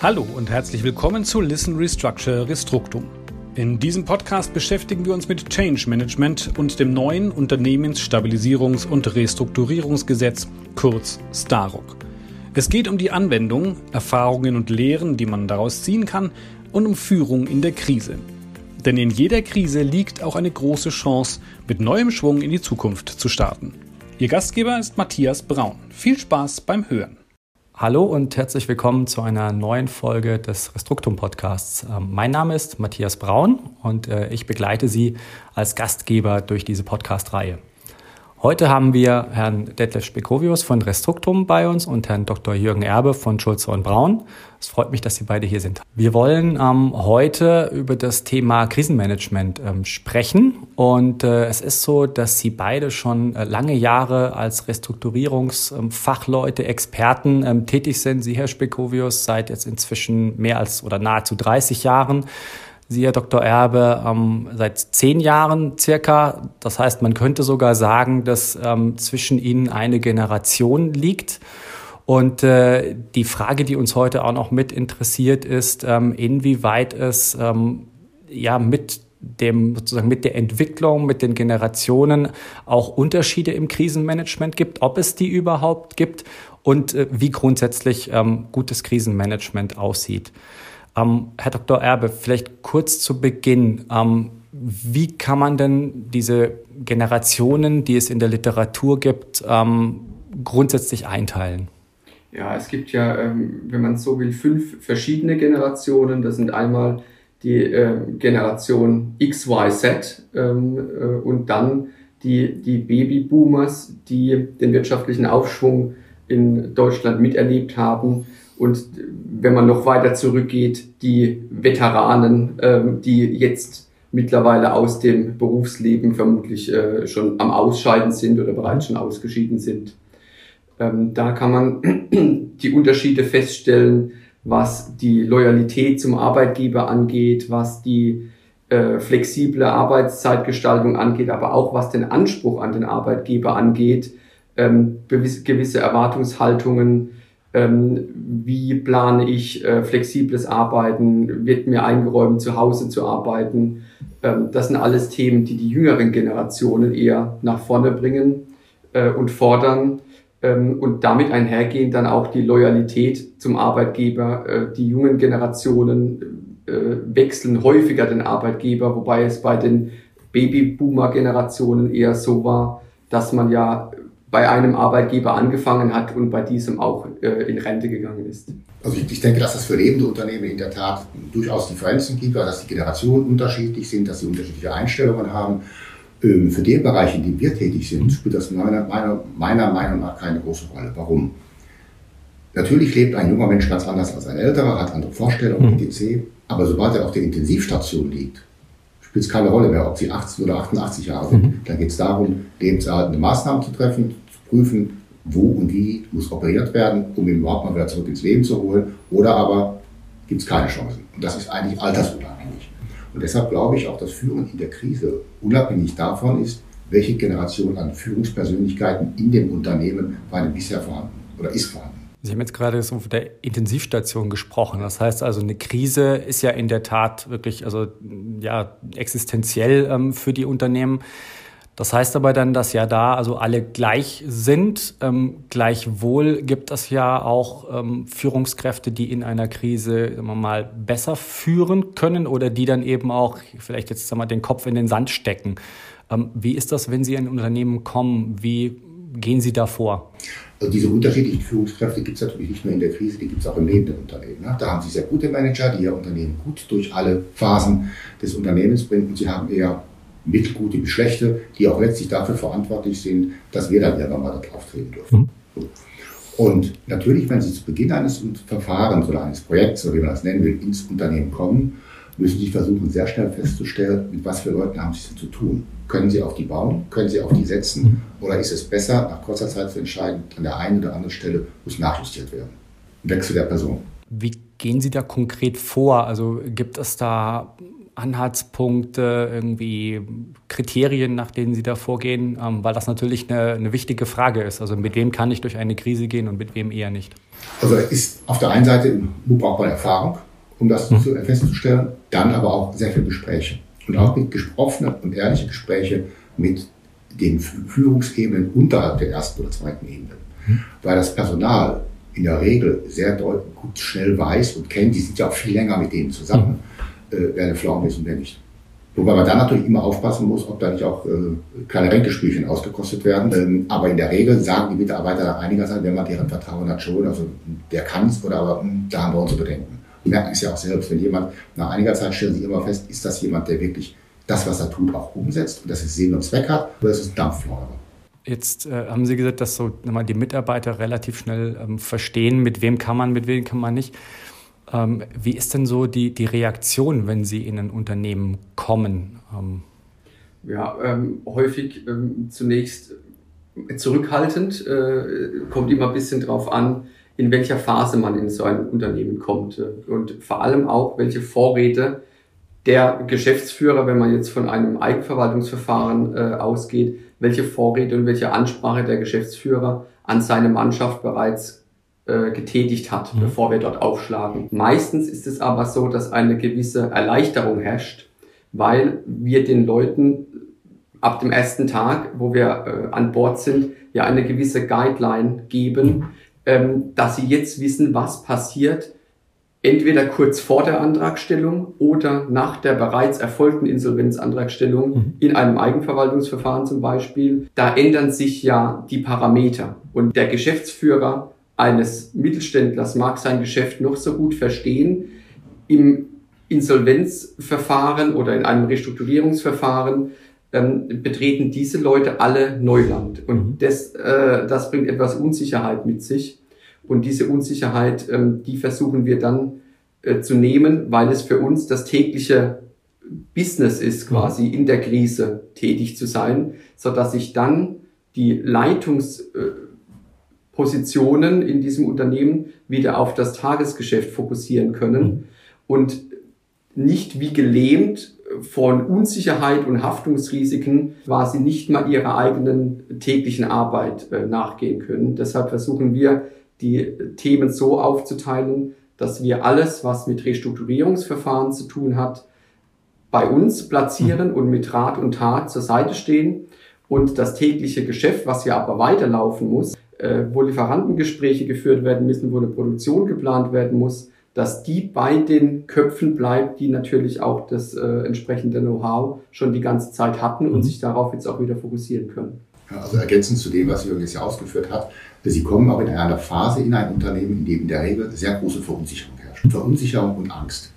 Hallo und herzlich willkommen zu Listen Restructure Restructum. In diesem Podcast beschäftigen wir uns mit Change Management und dem neuen Unternehmensstabilisierungs- und Restrukturierungsgesetz, kurz STAROC. Es geht um die Anwendung, Erfahrungen und Lehren, die man daraus ziehen kann, und um Führung in der Krise. Denn in jeder Krise liegt auch eine große Chance, mit neuem Schwung in die Zukunft zu starten. Ihr Gastgeber ist Matthias Braun. Viel Spaß beim Hören. Hallo und herzlich willkommen zu einer neuen Folge des Restruktum Podcasts. Ähm, mein Name ist Matthias Braun und äh, ich begleite Sie als Gastgeber durch diese Podcast-Reihe. Heute haben wir Herrn Detlef Spekovius von Restruktum bei uns und Herrn Dr. Jürgen Erbe von Schulze und Braun. Es freut mich, dass Sie beide hier sind. Wir wollen ähm, heute über das Thema Krisenmanagement ähm, sprechen. Und äh, es ist so, dass Sie beide schon äh, lange Jahre als Restrukturierungsfachleute, ähm, Experten ähm, tätig sind. Sie, Herr Spekovius, seit jetzt inzwischen mehr als oder nahezu 30 Jahren. Sie, Herr Dr. Erbe, ähm, seit zehn Jahren circa. Das heißt, man könnte sogar sagen, dass ähm, zwischen Ihnen eine Generation liegt. Und äh, die Frage, die uns heute auch noch mit interessiert, ist, ähm, inwieweit es ähm, ja mit dem sozusagen mit der Entwicklung, mit den Generationen auch Unterschiede im Krisenmanagement gibt, ob es die überhaupt gibt und äh, wie grundsätzlich ähm, gutes Krisenmanagement aussieht. Ähm, Herr Dr. Erbe, vielleicht kurz zu Beginn. Ähm, wie kann man denn diese Generationen, die es in der Literatur gibt, ähm, grundsätzlich einteilen? Ja, es gibt ja, ähm, wenn man so will, fünf verschiedene Generationen. Das sind einmal die äh, Generation XYZ ähm, äh, und dann die, die Babyboomers, die den wirtschaftlichen Aufschwung in Deutschland miterlebt haben und wenn man noch weiter zurückgeht, die Veteranen, ähm, die jetzt mittlerweile aus dem Berufsleben vermutlich äh, schon am Ausscheiden sind oder bereits schon ausgeschieden sind. Ähm, da kann man die Unterschiede feststellen, was die Loyalität zum Arbeitgeber angeht, was die äh, flexible Arbeitszeitgestaltung angeht, aber auch was den Anspruch an den Arbeitgeber angeht, ähm, gewisse Erwartungshaltungen wie plane ich äh, flexibles Arbeiten, wird mir eingeräumt, zu Hause zu arbeiten. Ähm, das sind alles Themen, die die jüngeren Generationen eher nach vorne bringen äh, und fordern. Ähm, und damit einhergehend dann auch die Loyalität zum Arbeitgeber. Äh, die jungen Generationen wechseln häufiger den Arbeitgeber, wobei es bei den Babyboomer-Generationen eher so war, dass man ja bei einem Arbeitgeber angefangen hat und bei diesem auch äh, in Rente gegangen ist. Also ich, ich, denke, dass es für lebende Unternehmen in der Tat durchaus Differenzen gibt, dass die Generationen unterschiedlich sind, dass sie unterschiedliche Einstellungen haben. Ähm, für den Bereich, in dem wir tätig sind, spielt das meiner, meiner, meiner Meinung nach keine große Rolle. Warum? Natürlich lebt ein junger Mensch ganz anders als ein älterer, hat andere Vorstellungen, mhm. etc. Aber sobald er auf der Intensivstation liegt, spielt es keine Rolle mehr, ob sie 80 oder 88 Jahre sind. Mhm. Dann geht es darum, lebenserhaltende Maßnahmen zu treffen, zu prüfen, wo und wie muss operiert werden, um ihn überhaupt mal wieder zurück ins Leben zu holen. Oder aber gibt es keine Chancen. Und das ist eigentlich altersunabhängig. Und deshalb glaube ich auch, dass Führung in der Krise unabhängig davon ist, welche Generation an Führungspersönlichkeiten in dem Unternehmen war denn bisher vorhanden oder ist vorhanden. Sie haben jetzt gerade so von der Intensivstation gesprochen. Das heißt also, eine Krise ist ja in der Tat wirklich, also ja, existenziell ähm, für die Unternehmen. Das heißt aber dann, dass ja da also alle gleich sind. Ähm, gleichwohl gibt es ja auch ähm, Führungskräfte, die in einer Krise sagen wir mal besser führen können oder die dann eben auch vielleicht jetzt sagen wir, den Kopf in den Sand stecken. Ähm, wie ist das, wenn Sie in ein Unternehmen kommen? Wie gehen Sie da vor? Also diese unterschiedlichen Führungskräfte gibt es natürlich nicht nur in der Krise, die gibt es auch im lebenden Unternehmen. Ne? Da haben Sie sehr gute Manager, die Ihr Unternehmen gut durch alle Phasen des Unternehmens bringen und Sie haben eher mittelgute bis schlechte, die auch letztlich dafür verantwortlich sind, dass wir dann irgendwann mal da drauf treten dürfen. Mhm. Und natürlich, wenn Sie zu Beginn eines Verfahrens oder eines Projekts oder wie man das nennen will, ins Unternehmen kommen, müssen Sie versuchen, sehr schnell festzustellen, mit was für Leuten haben Sie es denn zu tun. Können Sie auf die bauen? Können Sie auf die setzen? Mhm. Oder ist es besser, nach kurzer Zeit zu entscheiden, an der einen oder anderen Stelle muss nachjustiert werden? Wechsel der Person. Wie gehen Sie da konkret vor? Also gibt es da Anhaltspunkte, irgendwie Kriterien, nach denen Sie da vorgehen? Ähm, weil das natürlich eine, eine, wichtige Frage ist. Also mit wem kann ich durch eine Krise gehen und mit wem eher nicht? Also ist auf der einen Seite braucht man Erfahrung, um das mhm. festzustellen, dann aber auch sehr viele Gespräche. Und auch mit offene und ehrliche Gespräche mit den Führungsebenen unterhalb der ersten oder zweiten Ebene. Mhm. Weil das Personal in der Regel sehr deutlich, gut, schnell weiß und kennt, die sind ja auch viel länger mit denen zusammen, mhm. äh, wer eine Pflaume ist und wer nicht. Wobei man dann natürlich immer aufpassen muss, ob da nicht auch äh, kleine Ränkespielchen ausgekostet werden. Ähm, aber in der Regel sagen die Mitarbeiter nach einiger Zeit, wenn man deren Vertrauen hat, schon, also der kann es, oder aber hm, da haben wir unsere Bedenken. Wir merken es ja auch selbst, wenn jemand, nach einiger Zeit stellen sie immer fest, ist das jemand, der wirklich das, was er tut, auch umsetzt und dass es Sinn und Zweck hat, oder ist es ein? Jetzt äh, haben Sie gesagt, dass so die Mitarbeiter relativ schnell ähm, verstehen, mit wem kann man, mit wem kann man nicht. Ähm, wie ist denn so die, die Reaktion, wenn Sie in ein Unternehmen kommen? Ähm ja, ähm, häufig ähm, zunächst zurückhaltend, äh, kommt immer ein bisschen drauf an, in welcher Phase man in so ein Unternehmen kommt und vor allem auch, welche Vorräte der Geschäftsführer, wenn man jetzt von einem Eigenverwaltungsverfahren äh, ausgeht, welche Vorräte und welche Ansprache der Geschäftsführer an seine Mannschaft bereits äh, getätigt hat, mhm. bevor wir dort aufschlagen. Meistens ist es aber so, dass eine gewisse Erleichterung herrscht, weil wir den Leuten ab dem ersten Tag, wo wir äh, an Bord sind, ja eine gewisse Guideline geben, ähm, dass sie jetzt wissen, was passiert, entweder kurz vor der Antragstellung oder nach der bereits erfolgten Insolvenzantragstellung mhm. in einem Eigenverwaltungsverfahren zum Beispiel. Da ändern sich ja die Parameter und der Geschäftsführer eines Mittelständlers mag sein Geschäft noch so gut verstehen. Im Insolvenzverfahren oder in einem Restrukturierungsverfahren ähm, betreten diese Leute alle Neuland. Und mhm. das, äh, das bringt etwas Unsicherheit mit sich. Und diese Unsicherheit, ähm, die versuchen wir dann äh, zu nehmen, weil es für uns das tägliche Business ist, quasi in der Krise tätig zu sein, so dass sich dann die Leitungspositionen in diesem Unternehmen wieder auf das Tagesgeschäft fokussieren können mhm. und nicht wie gelähmt von Unsicherheit und Haftungsrisiken quasi nicht mal ihrer eigenen täglichen Arbeit äh, nachgehen können. Deshalb versuchen wir die Themen so aufzuteilen, dass wir alles, was mit Restrukturierungsverfahren zu tun hat, bei uns platzieren und mit Rat und Tat zur Seite stehen und das tägliche Geschäft, was ja aber weiterlaufen muss, äh, wo Lieferantengespräche geführt werden müssen, wo eine Produktion geplant werden muss, dass die bei den Köpfen bleibt, die natürlich auch das äh, entsprechende Know-how schon die ganze Zeit hatten und mhm. sich darauf jetzt auch wieder fokussieren können. Ja, also ergänzend zu dem, was Jürgen jetzt ja ausgeführt hat, Sie kommen auch in einer Phase in ein Unternehmen, in dem in der Regel sehr große Verunsicherung herrscht. Verunsicherung und Angst.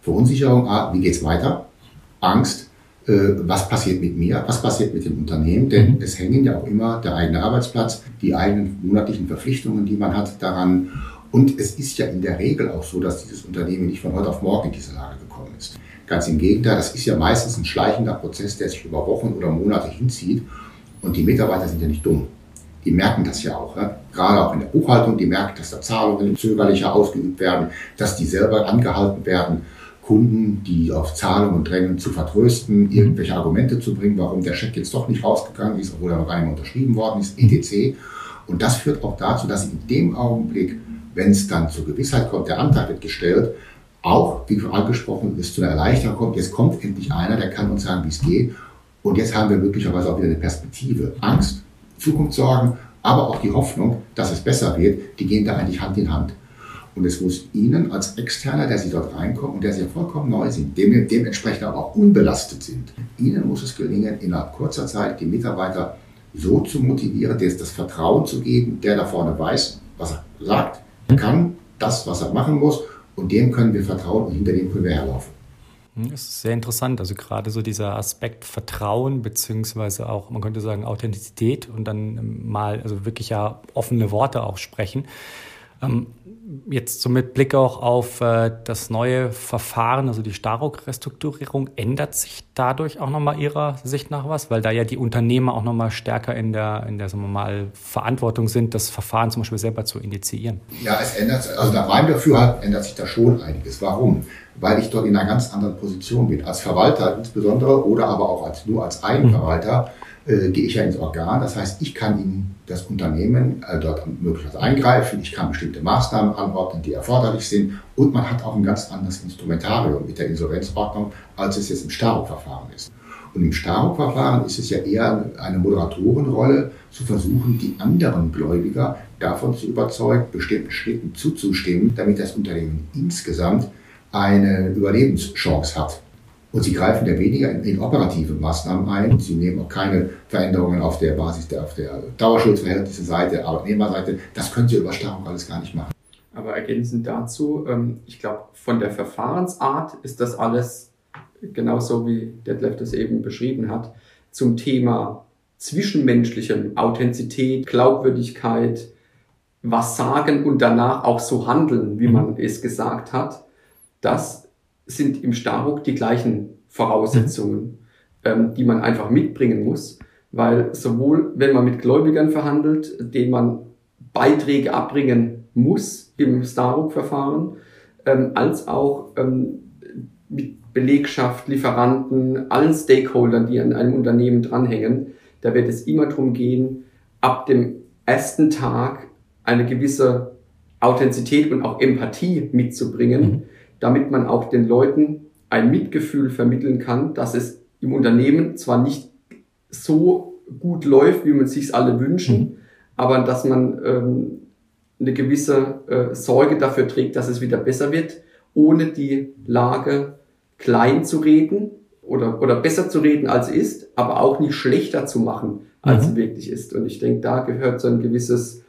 Verunsicherung, ah, wie geht's weiter? Angst, äh, was passiert mit mir? Was passiert mit dem Unternehmen? Denn mhm. es hängen ja auch immer der eigene Arbeitsplatz, die eigenen monatlichen Verpflichtungen, die man hat, daran. Und es ist ja in der Regel auch so, dass dieses Unternehmen nicht von heute auf morgen in diese Lage gekommen ist. Ganz im Gegenteil, das ist ja meistens ein schleichender Prozess, der sich über Wochen oder Monate hinzieht. Und die Mitarbeiter sind ja nicht dumm die merken das ja auch. Ja? Gerade auch in der Buchhaltung, die merken, dass da Zahlungen zögerlicher ausgeübt werden, dass die selber angehalten werden, Kunden, die auf Zahlungen drängen, zu vertrösten, irgendwelche Argumente zu bringen, warum der Scheck jetzt doch nicht rausgegangen ist, obwohl er noch mehr unterschrieben worden ist, etc. Und das führt auch dazu, dass in dem Augenblick, wenn es dann zur Gewissheit kommt, der Antrag wird gestellt, auch, wie angesprochen, es zu einer Erleichterung kommt, jetzt kommt endlich einer, der kann uns sagen, wie es geht. Und jetzt haben wir möglicherweise auch wieder eine Perspektive. Angst Zukunftssorgen, aber auch die Hoffnung, dass es besser wird, die gehen da eigentlich Hand in Hand. Und es muss Ihnen als Externer, der Sie dort reinkommen und der Sie vollkommen neu sind, dem, dementsprechend aber auch unbelastet sind, Ihnen muss es gelingen, innerhalb kurzer Zeit die Mitarbeiter so zu motivieren, das Vertrauen zu geben, der da vorne weiß, was er sagt, kann, das, was er machen muss, und dem können wir vertrauen und hinter dem können wir herlaufen. Hm, das ist sehr interessant. Also gerade so dieser Aspekt Vertrauen, beziehungsweise auch, man könnte sagen, Authentizität und dann mal, also wirklich ja offene Worte auch sprechen. Ähm, Jetzt so mit Blick auch auf äh, das neue Verfahren, also die Staruk-Restrukturierung, ändert sich dadurch auch nochmal Ihrer Sicht nach was? Weil da ja die Unternehmer auch nochmal stärker in der, in der sagen wir mal, Verantwortung sind, das Verfahren zum Beispiel selber zu initiieren. Ja, es ändert sich, also nach meinem Dafürhalten ändert sich da schon einiges. Warum? Weil ich dort in einer ganz anderen Position bin. Als Verwalter insbesondere oder aber auch als, nur als Eigenverwalter. Mhm äh, gehe ich ja ins Organ. Das heißt, ich kann in das Unternehmen äh, dort möglicherweise eingreifen, ich kann bestimmte Maßnahmen anordnen, die erforderlich sind und man hat auch ein ganz anderes Instrumentarium mit der Insolvenzordnung, als es jetzt im Staruk-Verfahren ist. Und im Staruk-Verfahren ist es ja eher eine Moderatorenrolle, zu versuchen, die anderen Gläubiger davon zu überzeugen, bestimmten Schritten zuzustimmen, damit das Unternehmen insgesamt eine Überlebenschance hat. Und sie greifen ja weniger in, in, operative Maßnahmen ein. Sie nehmen auch keine Veränderungen auf der Basis der, auf der Dauerschuldverhältnisse-Seite, Arbeitnehmerseite. Das können sie über Starrung alles gar nicht machen. Aber ergänzend dazu, ähm, ich glaube, von der Verfahrensart ist das alles genauso wie Detlef das eben beschrieben hat, zum Thema zwischenmenschlichem Authentizität, Glaubwürdigkeit, was sagen und danach auch so handeln, wie mhm. man es gesagt hat. Das sind im Starbuck die gleichen Voraussetzungen, mhm. ähm, die man einfach mitbringen muss, weil sowohl wenn man mit Gläubigern verhandelt, denen man Beiträge abbringen muss im Starbuck-Verfahren, ähm, als auch ähm, mit Belegschaft, Lieferanten, allen Stakeholdern, die an einem Unternehmen dranhängen, da wird es immer darum gehen, ab dem ersten Tag eine gewisse Authentizität und auch Empathie mitzubringen, mhm damit man auch den Leuten ein Mitgefühl vermitteln kann, dass es im Unternehmen zwar nicht so gut läuft, wie man sich alle wünschen, mhm. aber dass man ähm, eine gewisse äh, Sorge dafür trägt, dass es wieder besser wird, ohne die Lage klein zu reden oder, oder besser zu reden, als ist, aber auch nicht schlechter zu machen, als mhm. sie wirklich ist. Und ich denke, da gehört so ein gewisses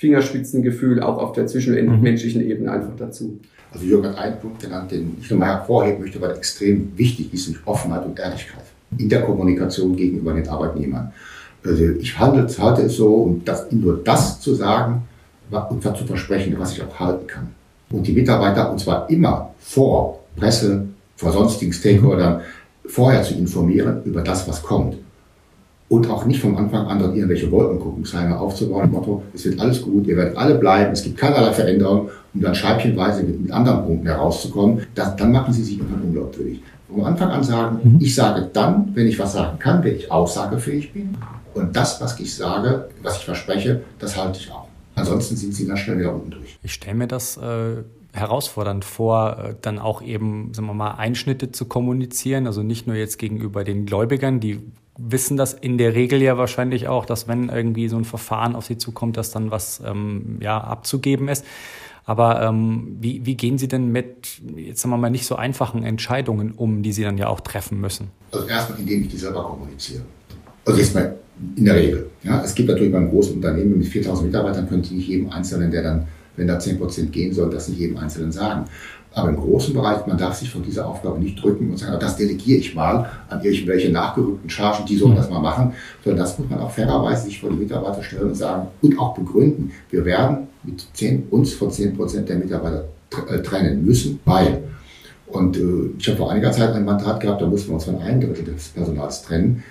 Fingerspitzengefühl auch auf der zwischenmenschlichen mhm. Ebene einfach dazu. Also Jürgen hat einen Punkt genannt, den ich nochmal hervorheben möchte, weil extrem wichtig ist, nämlich Offenheit und Ehrlichkeit in der Kommunikation gegenüber den Arbeitnehmern. Also ich handle, halte es so, um das, nur das zu sagen und zu versprechen, was ich auch halten kann. Und die Mitarbeiter, und zwar immer vor Presse, vor sonstigen Stakeholdern, vorher zu informieren über das, was kommt und auch nicht vom Anfang an dort irgendwelche Wolkenkuckucksheime aufzubauen, im Motto, es wird alles gut, ihr werdet alle bleiben, es gibt keinerlei Veränderung, um dann scheibchenweise mit, mit anderen Punkten herauszukommen, das, dann machen sie sich irgendwann unglaubwürdig. Vom Anfang an sagen, mhm. ich sage dann, wenn ich was sagen kann, wenn ich aussagefähig bin und das, was ich sage, was ich verspreche, das halte ich auch. Ansonsten sind sie ganz schnell wieder unten durch. Ich stelle mir das äh herausfordernd vor, äh, dann auch eben, sagen wir mal, Einschnitte zu kommunizieren. Also nicht nur jetzt gegenüber den Gläubigern, die wissen das in der Regel ja wahrscheinlich auch, dass wenn irgendwie so ein Verfahren auf sie zukommt, dass dann was ähm, ja, abzugeben ist. Aber ähm, wie, wie gehen Sie denn mit, jetzt sagen wir mal, nicht so einfachen Entscheidungen um, die Sie dann ja auch treffen müssen? Also erstmal, indem ich die selber kommuniziere. Also jetzt mal in der Regel. Ja, es gibt natürlich beim großen Unternehmen mit 4000 Mitarbeitern, können Sie nicht jedem Einzelnen, der dann, wenn da 10% gehen soll, das nicht jedem Einzelnen sagen. Aber im großen Bereich, man darf sich von dieser Aufgabe nicht drücken und sagen, das delegiere ich mal an irgendwelche nachgerückten Chargen, die sollen das mal machen, sondern das muss man auch fairerweise sich vor die Mitarbeiter stellen und sagen und auch begründen, wir werden mit 10, uns von 10 Prozent der Mitarbeiter äh, trennen müssen, weil. Und äh, ich habe vor einiger Zeit ein Mandat gehabt, da mussten wir uns von einem Drittel des Personals trennen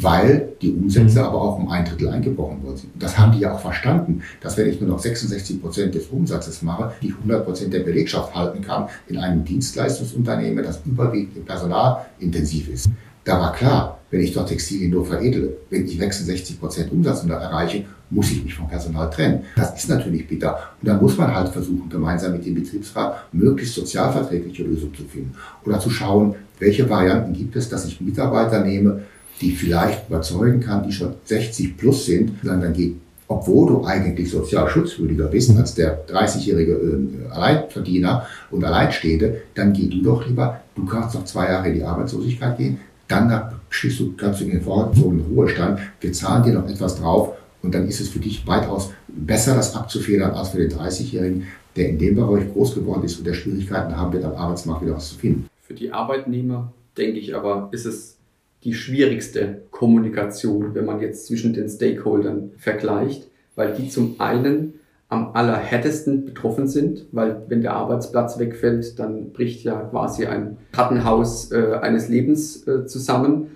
weil die Umsätze mhm. aber auch um ein Drittel eingebrochen worden sind. Das haben die ja auch verstanden, dass wenn ich nur noch 66 Prozent des Umsatzes mache, die 100 Prozent der Belegschaft halten kann in einem Dienstleistungsunternehmen, das überwiegend personalintensiv ist. Da war klar, wenn ich dort Textilien nur veredle, wenn ich 66 Prozent Umsatz erreiche, muss ich mich vom Personal trennen. Das ist natürlich bitter. Und dann muss man halt versuchen, gemeinsam mit dem Betriebsrat möglichst sozialverträgliche Lösungen zu finden. Oder zu schauen, welche Varianten gibt es, dass ich Mitarbeiter nehme, die vielleicht überzeugen kann, die schon 60 plus sind, dann, dann geht, obwohl du eigentlich sozial schutzwürdiger bist als der 30-jährige äh, Alleinverdiener und Alleinstehende, dann geh du doch lieber, du kannst noch zwei Jahre in die Arbeitslosigkeit gehen, dann schließt du, kannst du in den vorgezogenen Ruhestand, wir zahlen dir noch etwas drauf und dann ist es für dich weitaus besser, das abzufedern, als für den 30-Jährigen, der in dem Bereich groß geworden ist und der Schwierigkeiten haben wird, am Arbeitsmarkt wieder was zu finden. Für die Arbeitnehmer, denke ich aber, ist es die schwierigste Kommunikation, wenn man jetzt zwischen den Stakeholdern vergleicht, weil die zum einen am allerhärtesten betroffen sind, weil wenn der Arbeitsplatz wegfällt, dann bricht ja quasi ein Kartenhaus äh, eines Lebens äh, zusammen.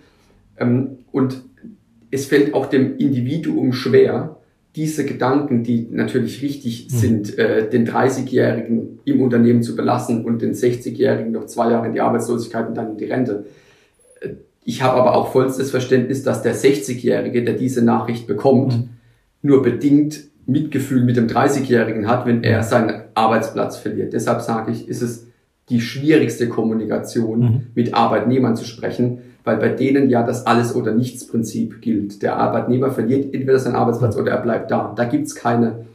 Ähm, und es fällt auch dem Individuum schwer, diese Gedanken, die natürlich richtig mhm. sind, äh, den 30-Jährigen im Unternehmen zu belassen und den 60-Jährigen noch zwei Jahre in die Arbeitslosigkeit und dann in die Rente. Ich habe aber auch vollstes Verständnis, dass der 60-Jährige, der diese Nachricht bekommt, mhm. nur bedingt Mitgefühl mit dem 30-Jährigen hat, wenn er seinen Arbeitsplatz verliert. Deshalb sage ich, ist es die schwierigste Kommunikation, mhm. mit Arbeitnehmern zu sprechen, weil bei denen ja das Alles- oder Nichts-Prinzip gilt. Der Arbeitnehmer verliert entweder seinen Arbeitsplatz oder er bleibt da. Da gibt's keine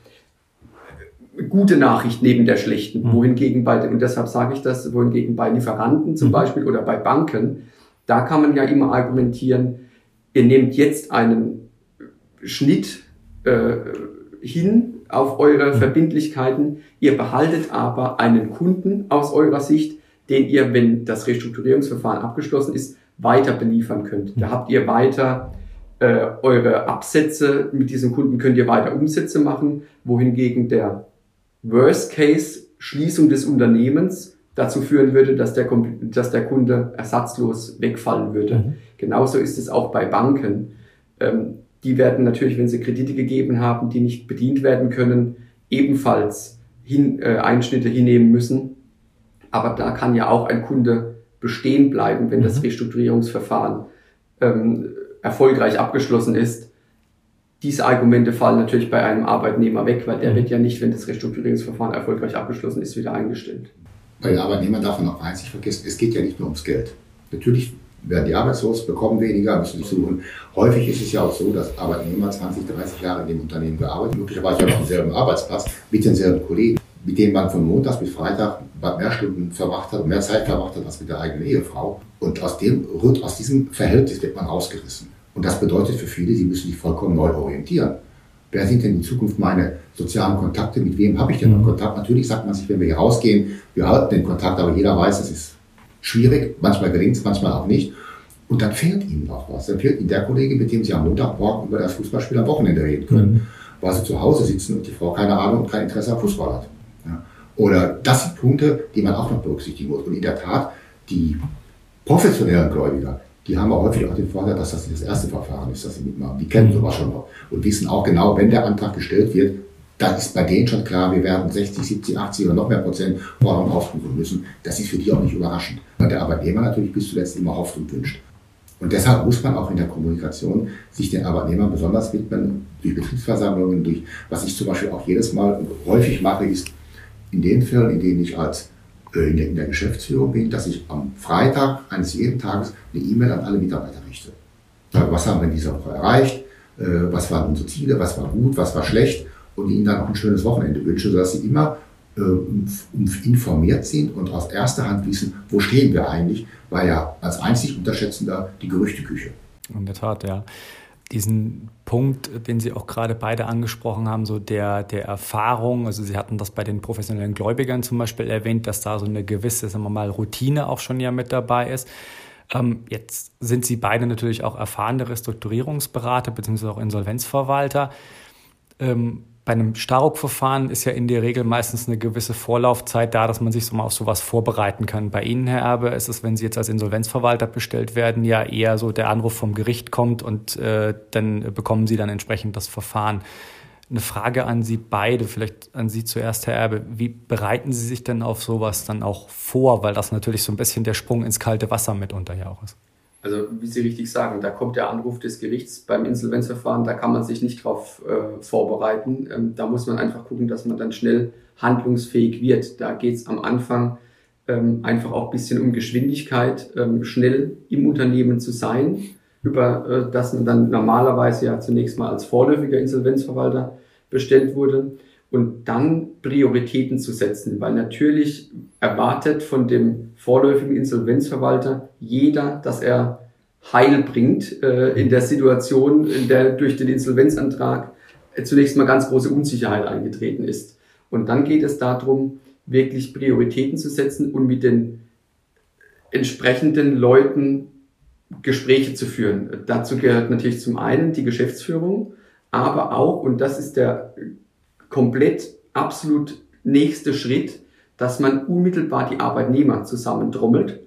gute Nachricht neben der schlechten. Mhm. Wohingegen bei, und deshalb sage ich das, wohingegen bei Lieferanten zum mhm. Beispiel oder bei Banken, da kann man ja immer argumentieren, ihr nehmt jetzt einen Schnitt äh, hin auf eure mhm. Verbindlichkeiten. Ihr behaltet aber einen Kunden aus eurer Sicht, den ihr, wenn das Restrukturierungsverfahren abgeschlossen ist, weiter beliefern könnt. Da mhm. habt ihr weiter äh, eure Absätze, mit diesem Kunden könnt ihr weiter Umsätze machen, wohingegen der Worst Case Schließung des Unternehmens dazu führen würde, dass der, dass der Kunde ersatzlos wegfallen würde. Mhm. Genauso ist es auch bei Banken. Ähm, die werden natürlich, wenn sie Kredite gegeben haben, die nicht bedient werden können, ebenfalls hin, äh, Einschnitte hinnehmen müssen. Aber da kann ja auch ein Kunde bestehen bleiben, wenn mhm. das Restrukturierungsverfahren ähm, erfolgreich abgeschlossen ist. Diese Argumente fallen natürlich bei einem Arbeitnehmer weg, weil der mhm. wird ja nicht, wenn das Restrukturierungsverfahren erfolgreich abgeschlossen ist, wieder eingestellt. Bei den Arbeitnehmern darf man auch eins nicht vergessen, es geht ja nicht nur ums Geld. Natürlich werden die arbeitslos, bekommen weniger, müssen sich suchen. Häufig ist es ja auch so, dass Arbeitnehmer 20, 30 Jahre in dem Unternehmen gearbeitet, möglicherweise auch am selben Arbeitsplatz, mit denselben Kollegen, mit denen man von Montags bis Freitag mehr Stunden verbracht hat, mehr Zeit verbracht hat als mit der eigenen Ehefrau. Und aus dem, aus diesem Verhältnis wird man rausgerissen. Und das bedeutet für viele, sie müssen sich vollkommen neu orientieren. Wer sind denn in Zukunft meine sozialen Kontakte? Mit wem habe ich denn noch Kontakt? Natürlich sagt man sich, wenn wir hier rausgehen, wir halten den Kontakt, aber jeder weiß, es ist schwierig, manchmal gelingt es, manchmal auch nicht. Und dann fehlt ihnen auch was. Dann fehlt ihnen der Kollege, mit dem sie am Montagmorgen über das Fußballspiel am Wochenende reden können, mhm. weil sie zu Hause sitzen und die Frau keine Ahnung und kein Interesse am Fußball hat. Ja. Oder das sind Punkte, die man auch noch berücksichtigen muss. Und in der Tat, die professionellen Gläubiger, die haben auch häufig auch den Vorteil, dass das das erste Verfahren ist, das sie mitmachen. Die kennen sowas schon noch und wissen auch genau, wenn der Antrag gestellt wird, dann ist bei denen schon klar, wir werden 60, 70, 80 oder noch mehr Prozent Forderungen aufrufen müssen. Das ist für die auch nicht überraschend, weil der Arbeitnehmer natürlich bis zuletzt immer hofft und wünscht. Und deshalb muss man auch in der Kommunikation sich den Arbeitnehmern besonders widmen, durch Betriebsversammlungen, durch, was ich zum Beispiel auch jedes Mal häufig mache, ist in den Fällen, in denen ich als in der, in der Geschäftsführung bin, dass ich am Freitag eines jeden Tages eine E-Mail an alle Mitarbeiter richte. Was haben wir in dieser Woche erreicht? Äh, was waren unsere Ziele? Was war gut? Was war schlecht? und ihnen dann auch ein schönes Wochenende wünsche, sodass sie immer äh, informiert sind und aus erster Hand wissen, wo stehen wir eigentlich, weil ja als einzig Unterschätzender die Gerüchteküche. In der Tat, ja. Diesen Punkt, den Sie auch gerade beide angesprochen haben, so der, der Erfahrung, also Sie hatten das bei den professionellen Gläubigern zum Beispiel erwähnt, dass da so eine gewisse, sagen wir mal, Routine auch schon ja mit dabei ist. Ähm, jetzt sind Sie beide natürlich auch erfahrene Restrukturierungsberater bzw. auch Insolvenzverwalter. Ähm, bei einem Staruk-Verfahren ist ja in der Regel meistens eine gewisse Vorlaufzeit da, dass man sich so mal auf sowas vorbereiten kann. Bei Ihnen, Herr Erbe, ist es, wenn Sie jetzt als Insolvenzverwalter bestellt werden, ja eher so der Anruf vom Gericht kommt und äh, dann bekommen Sie dann entsprechend das Verfahren. Eine Frage an Sie beide, vielleicht an Sie zuerst, Herr Erbe. Wie bereiten Sie sich denn auf sowas dann auch vor? Weil das natürlich so ein bisschen der Sprung ins kalte Wasser mitunter ja auch ist. Also wie Sie richtig sagen, da kommt der Anruf des Gerichts beim Insolvenzverfahren, da kann man sich nicht drauf äh, vorbereiten. Ähm, da muss man einfach gucken, dass man dann schnell handlungsfähig wird. Da geht es am Anfang ähm, einfach auch ein bisschen um Geschwindigkeit, ähm, schnell im Unternehmen zu sein, über äh, das man dann normalerweise ja zunächst mal als vorläufiger Insolvenzverwalter bestellt wurde und dann Prioritäten zu setzen, weil natürlich erwartet von dem vorläufigen Insolvenzverwalter jeder, dass er Heil bringt äh, in der Situation, in der durch den Insolvenzantrag äh, zunächst mal ganz große Unsicherheit eingetreten ist. Und dann geht es darum, wirklich Prioritäten zu setzen und mit den entsprechenden Leuten Gespräche zu führen. Dazu gehört natürlich zum einen die Geschäftsführung, aber auch, und das ist der komplett absolut nächste Schritt, dass man unmittelbar die Arbeitnehmer zusammentrommelt,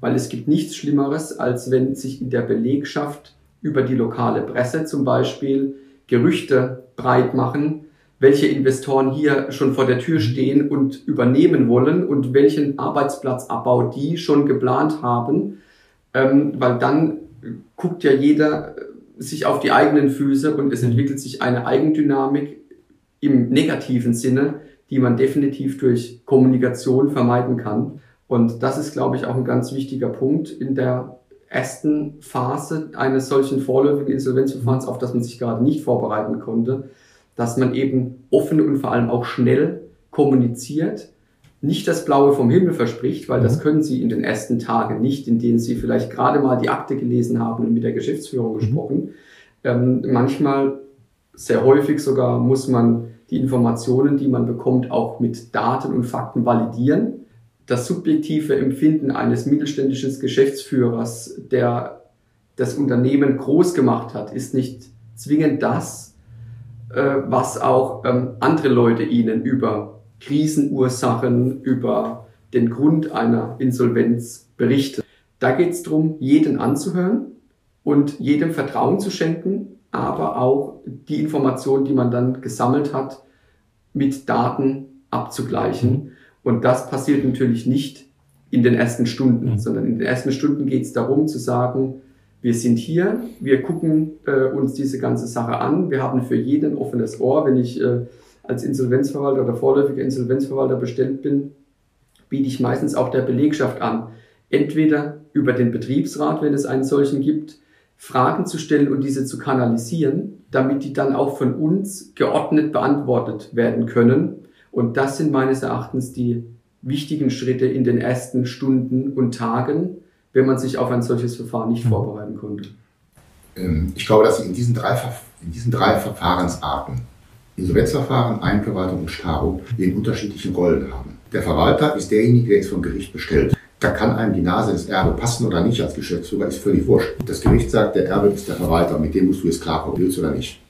weil es gibt nichts Schlimmeres, als wenn sich in der Belegschaft über die lokale Presse zum Beispiel Gerüchte breit machen, welche Investoren hier schon vor der Tür stehen und übernehmen wollen und welchen Arbeitsplatzabbau die schon geplant haben, ähm, weil dann guckt ja jeder sich auf die eigenen Füße und es entwickelt sich eine Eigendynamik im negativen Sinne, die man definitiv durch Kommunikation vermeiden kann. Und das ist, glaube ich, auch ein ganz wichtiger Punkt in der ersten Phase eines solchen vorläufigen Insolvenzverfahrens, auf das man sich gerade nicht vorbereiten konnte, dass man eben offen und vor allem auch schnell kommuniziert, nicht das Blaue vom Himmel verspricht, weil das mhm. können Sie in den ersten Tagen nicht, in denen Sie vielleicht gerade mal die Akte gelesen haben und mit der Geschäftsführung mhm. gesprochen. Ähm, manchmal, sehr häufig sogar, muss man die Informationen, die man bekommt, auch mit Daten und Fakten validieren. Das subjektive Empfinden eines mittelständischen Geschäftsführers, der das Unternehmen groß gemacht hat, ist nicht zwingend das, äh, was auch ähm, andere Leute ihnen über Krisenursachen, über den Grund einer Insolvenz berichten. Da geht es darum, jeden anzuhören und jedem Vertrauen zu schenken aber auch die Informationen, die man dann gesammelt hat, mit Daten abzugleichen. Mhm. Und das passiert natürlich nicht in den ersten Stunden, mhm. sondern in den ersten Stunden geht es darum zu sagen, wir sind hier, wir gucken äh, uns diese ganze Sache an, wir haben für jeden ein offenes Ohr. Wenn ich äh, als Insolvenzverwalter oder vorläufiger Insolvenzverwalter bestellt bin, biete ich meistens auch der Belegschaft an, entweder über den Betriebsrat, wenn es einen solchen gibt, Fragen zu stellen und diese zu kanalisieren, damit die dann auch von uns geordnet beantwortet werden können. Und das sind meines Erachtens die wichtigen Schritte in den ersten Stunden und Tagen, wenn man sich auf ein solches Verfahren nicht mhm. vorbereiten konnte. Ähm, ich glaube, dass Sie in diesen drei, in diesen drei Verfahrensarten, Insolvenzverfahren, Einverwaltung und Starung, in unterschiedlichen Rollen haben. Der Verwalter ist derjenige, der es vom Gericht bestellt. Da kann einem die Nase des Erbe passen oder nicht als Geschäftsführer, ist völlig wurscht. Das Gericht sagt, der Erbe ist der Verwalter, mit dem musst du jetzt klarkommen, willst du oder nicht.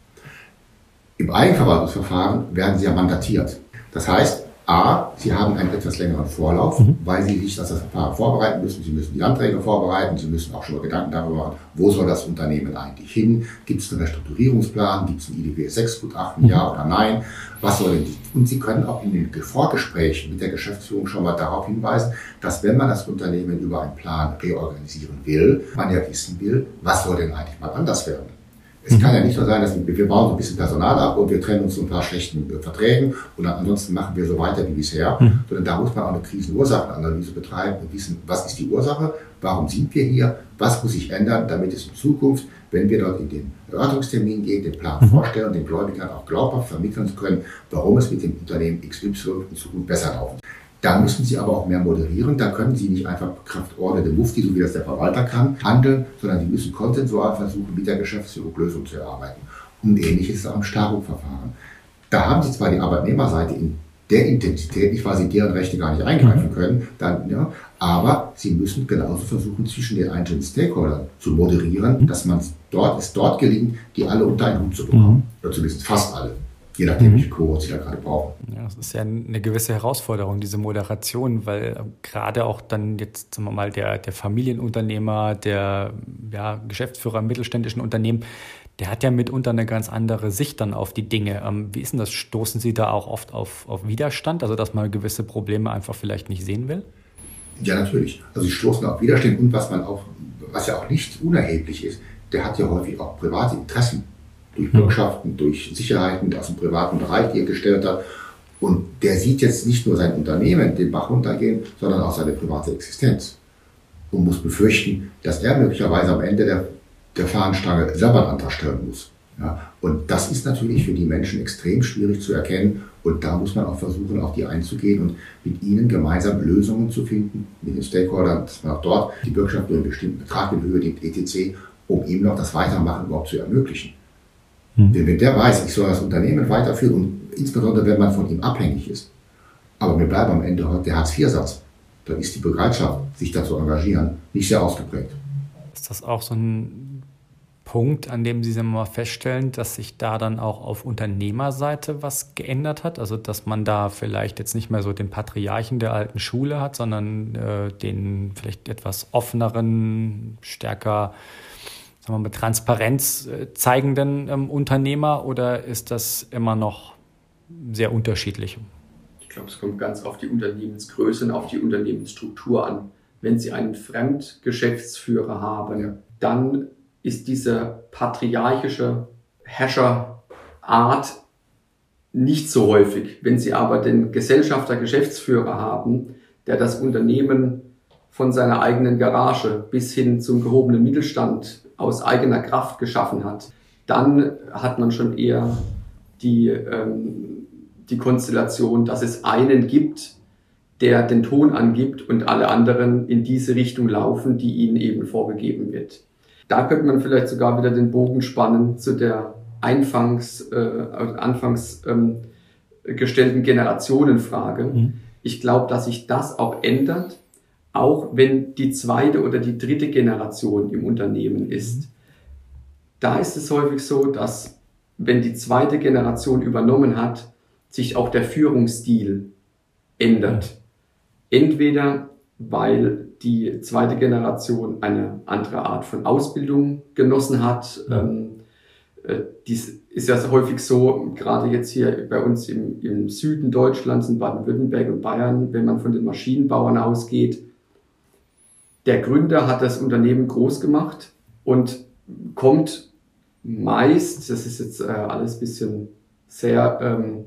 Im Eigenverwaltungsverfahren werden sie ja mandatiert. Das heißt, A, Sie haben einen etwas längeren Vorlauf, mhm. weil Sie sich das Verfahren vorbereiten müssen. Sie müssen die Anträge vorbereiten. Sie müssen auch schon mal Gedanken darüber machen, wo soll das Unternehmen eigentlich hin? Gibt es einen Restrukturierungsplan? Gibt es ein IDW 6-Gutachten? Mhm. Ja oder nein? Was soll denn die? Und Sie können auch in den Vorgesprächen mit der Geschäftsführung schon mal darauf hinweisen, dass wenn man das Unternehmen über einen Plan reorganisieren will, man ja wissen will, was soll denn eigentlich mal anders werden? Es kann ja nicht nur sein, dass wir, bauen so ein bisschen Personal ab und wir trennen uns ein paar schlechten äh, Verträgen und ansonsten machen wir so weiter wie bisher, mhm. sondern da muss man auch eine Krisenursachenanalyse betreiben und wissen, was ist die Ursache, warum sind wir hier, was muss sich ändern, damit es in Zukunft, wenn wir dort in den Erörterungstermin gehen, den Plan mhm. vorstellen, den Gläubigern auch glaubhaft vermitteln zu können, warum es mit dem Unternehmen XY in Zukunft besser laufen da müssen Sie aber auch mehr moderieren. Da können Sie nicht einfach Kraft der Mufti, so wie das der Verwalter kann, handeln, sondern Sie müssen konsensual versuchen, mit der Geschäftsführung Lösungen zu erarbeiten. Und ähnlich ist es am Staruk-Verfahren. Da haben Sie zwar die Arbeitnehmerseite in der Intensität nicht, weil Sie deren Rechte gar nicht eingreifen mhm. können, dann, ja, aber Sie müssen genauso versuchen, zwischen den einzelnen Stakeholdern zu moderieren, mhm. dass man dort, es dort gelingt, die alle unter einen Hut zu bekommen. Mhm. Oder zumindest fast alle je nachdem, mhm. welche Cohort sie da gerade brauchen. Ja, das ist ja eine gewisse Herausforderung, diese Moderation, weil gerade auch dann jetzt, sagen wir mal, der, der Familienunternehmer, der ja, Geschäftsführer im mittelständischen Unternehmen, der hat ja mitunter eine ganz andere Sicht dann auf die Dinge. Ähm, wie ist denn das? Stoßen Sie da auch oft auf, auf Widerstand, also dass man gewisse Probleme einfach vielleicht nicht sehen will? Ja, natürlich. Also sie stoßen auf Widerstand und was man auch, was ja auch nicht unerheblich ist, der hat ja häufig auch private Interessen durch Bürgschaften, durch Sicherheiten aus dem privaten Bereich, die er gestellt hat. Und der sieht jetzt nicht nur sein Unternehmen den Bach runtergehen, sondern auch seine private Existenz. Und muss befürchten, dass er möglicherweise am Ende der, der Fahnenstange selber einen Antrag stellen muss. Ja, und das ist natürlich für die Menschen extrem schwierig zu erkennen. Und da muss man auch versuchen, auf die einzugehen und mit ihnen gemeinsam Lösungen zu finden, mit den Stakeholdern, dass man auch dort die Bürgschaft durch einen bestimmten Betrag in Höhe nimmt, etc., um ihm noch das Weitermachen überhaupt zu ermöglichen. Mhm. Denn wenn der weiß, ich soll das Unternehmen weiterführen und insbesondere wenn man von ihm abhängig ist, aber mir bleibt am Ende der Hartz-IV-Satz, dann ist die Bereitschaft, sich da zu engagieren, nicht sehr ausgeprägt. Ist das auch so ein Punkt, an dem Sie mal feststellen, dass sich da dann auch auf Unternehmerseite was geändert hat? Also, dass man da vielleicht jetzt nicht mehr so den Patriarchen der alten Schule hat, sondern äh, den vielleicht etwas offeneren, stärker sagen wir mal, mit Transparenz äh, zeigenden ähm, Unternehmer oder ist das immer noch sehr unterschiedlich? Ich glaube, es kommt ganz auf die Unternehmensgröße und auf die Unternehmensstruktur an. Wenn Sie einen Fremdgeschäftsführer haben, ja. dann ist diese patriarchische Herrscherart nicht so häufig. Wenn Sie aber den Gesellschafter, Geschäftsführer haben, der das Unternehmen von seiner eigenen Garage bis hin zum gehobenen Mittelstand aus eigener Kraft geschaffen hat, dann hat man schon eher die, ähm, die Konstellation, dass es einen gibt, der den Ton angibt und alle anderen in diese Richtung laufen, die ihnen eben vorgegeben wird. Da könnte man vielleicht sogar wieder den Bogen spannen zu der Anfangs, äh, anfangs ähm, gestellten Generationenfrage. Mhm. Ich glaube, dass sich das auch ändert, auch wenn die zweite oder die dritte Generation im Unternehmen ist. Da ist es häufig so, dass wenn die zweite Generation übernommen hat, sich auch der Führungsstil ändert. Entweder weil die zweite Generation eine andere Art von Ausbildung genossen hat. Ja. Ähm, äh, dies ist ja häufig so, gerade jetzt hier bei uns im, im Süden Deutschlands, in Baden-Württemberg und Bayern, wenn man von den Maschinenbauern ausgeht, der Gründer hat das Unternehmen groß gemacht und kommt meist, das ist jetzt äh, alles bisschen sehr ähm,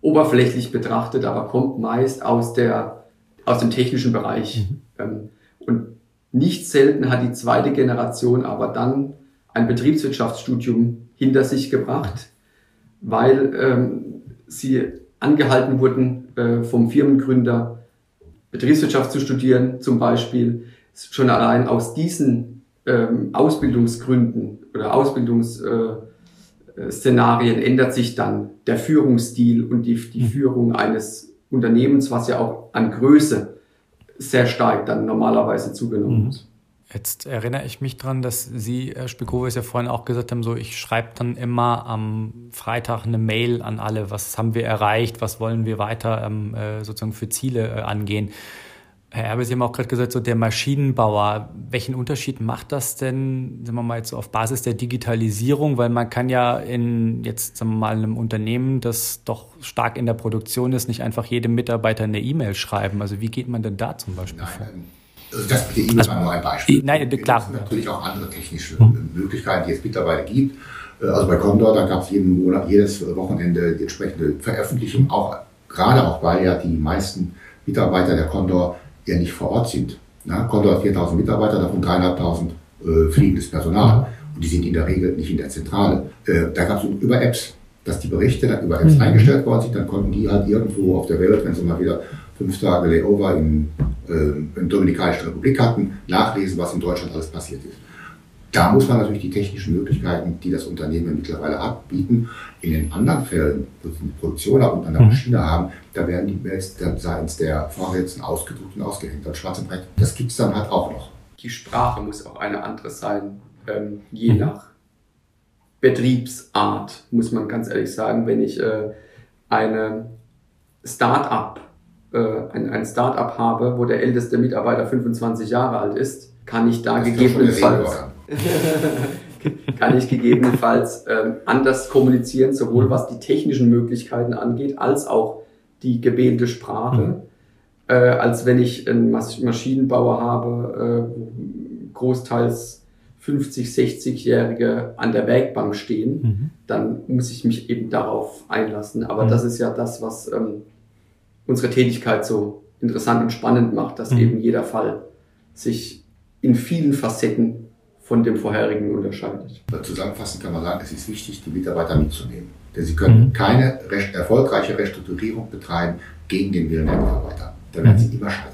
oberflächlich betrachtet, aber kommt meist aus der aus dem technischen Bereich. Mhm. Ähm, und nicht selten hat die zweite Generation aber dann ein Betriebswirtschaftsstudium hinter sich gebracht, weil ähm, sie angehalten wurden äh, vom Firmengründer Betriebswirtschaft zu studieren zum Beispiel. Schon allein aus diesen ähm, Ausbildungsgründen oder Ausbildungsszenarien äh, ändert sich dann der Führungsstil und die, die mhm. Führung eines Unternehmens, was ja auch an Größe sehr stark dann normalerweise zugenommen ist. Jetzt erinnere ich mich daran, dass Sie, Herr Spikovis, ja vorhin auch gesagt haben, so ich schreibe dann immer am Freitag eine Mail an alle, was haben wir erreicht, was wollen wir weiter ähm, äh, sozusagen für Ziele äh, angehen. Herr Erbe, Sie haben auch gerade gesagt, so der Maschinenbauer, welchen Unterschied macht das denn, sagen wir mal jetzt so auf Basis der Digitalisierung? Weil man kann ja in jetzt sagen wir mal einem Unternehmen, das doch stark in der Produktion ist, nicht einfach jedem Mitarbeiter eine E-Mail schreiben. Also wie geht man denn da zum Beispiel vor? Also das mit der E-Mail war nur ein Beispiel. Nein, klar. Es gibt natürlich auch andere technische. Möglichkeiten, die es mittlerweile gibt. Äh, also bei Condor, da gab es jeden Monat, jedes Wochenende die entsprechende Veröffentlichung, auch gerade auch weil ja die meisten Mitarbeiter der Condor ja nicht vor Ort sind. Ja, Condor hat 4000 Mitarbeiter, davon 3.500 äh, fliegendes Personal. Und die sind in der Regel nicht in der Zentrale. Äh, da gab es über Apps, dass die Berichte dann über Apps mhm. eingestellt worden sind. Dann konnten die halt irgendwo auf der Welt, wenn sie mal wieder fünf Tage Layover in, äh, in Dominikanischen Republik hatten, nachlesen, was in Deutschland alles passiert ist. Da muss man natürlich die technischen Möglichkeiten, die das Unternehmen mittlerweile abbieten, in den anderen Fällen, wo sie eine Produktion und eine mhm. Maschine haben, da werden die Mails seitens der Vorsitzenden ausgedruckt und ausgehängt als schwarze Brett. Das gibt es dann halt auch noch. Die Sprache muss auch eine andere sein, ähm, je mhm. nach Betriebsart, muss man ganz ehrlich sagen. Wenn ich äh, eine Start-up, äh, ein, ein Start-up habe, wo der älteste Mitarbeiter 25 Jahre alt ist, kann ich da das gegebenenfalls kann ich gegebenenfalls ähm, anders kommunizieren, sowohl was die technischen Möglichkeiten angeht, als auch die gewählte Sprache, mhm. äh, als wenn ich einen Maschinenbauer habe, äh, großteils 50, 60-Jährige an der Werkbank stehen, mhm. dann muss ich mich eben darauf einlassen. Aber mhm. das ist ja das, was ähm, unsere Tätigkeit so interessant und spannend macht, dass mhm. eben jeder Fall sich in vielen Facetten von dem vorherigen unterscheidet. Zusammenfassend kann man sagen, es ist wichtig, die Mitarbeiter mitzunehmen. Denn sie können mhm. keine erfolgreiche Restrukturierung betreiben gegen den Willen der Mitarbeiter. Da werden mhm. sie immer scheitern.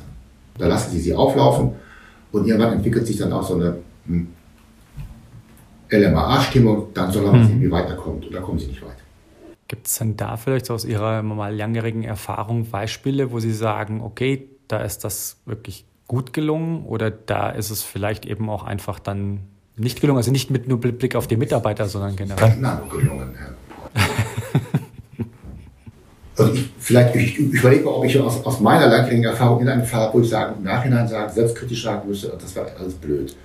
Da lassen sie sie auflaufen und irgendwann entwickelt sich dann auch so eine hm, LMAA-Stimmung, dann soll man mhm. sehen, wie weiterkommt und da kommen sie nicht weiter. Gibt es denn da vielleicht aus Ihrer mal langjährigen Erfahrung Beispiele, wo Sie sagen, okay, da ist das wirklich gut gelungen oder da ist es vielleicht eben auch einfach dann nicht gelungen, also nicht mit nur Blick auf die Mitarbeiter, sondern generell. Na, gelungen. Ja. also ich, vielleicht, ich, ich überlege mal, ob ich aus, aus meiner langjährigen Erfahrung in einem Fall, wo ich sagen, im Nachhinein sagen, selbstkritisch sagen müsste, das war alles blöd.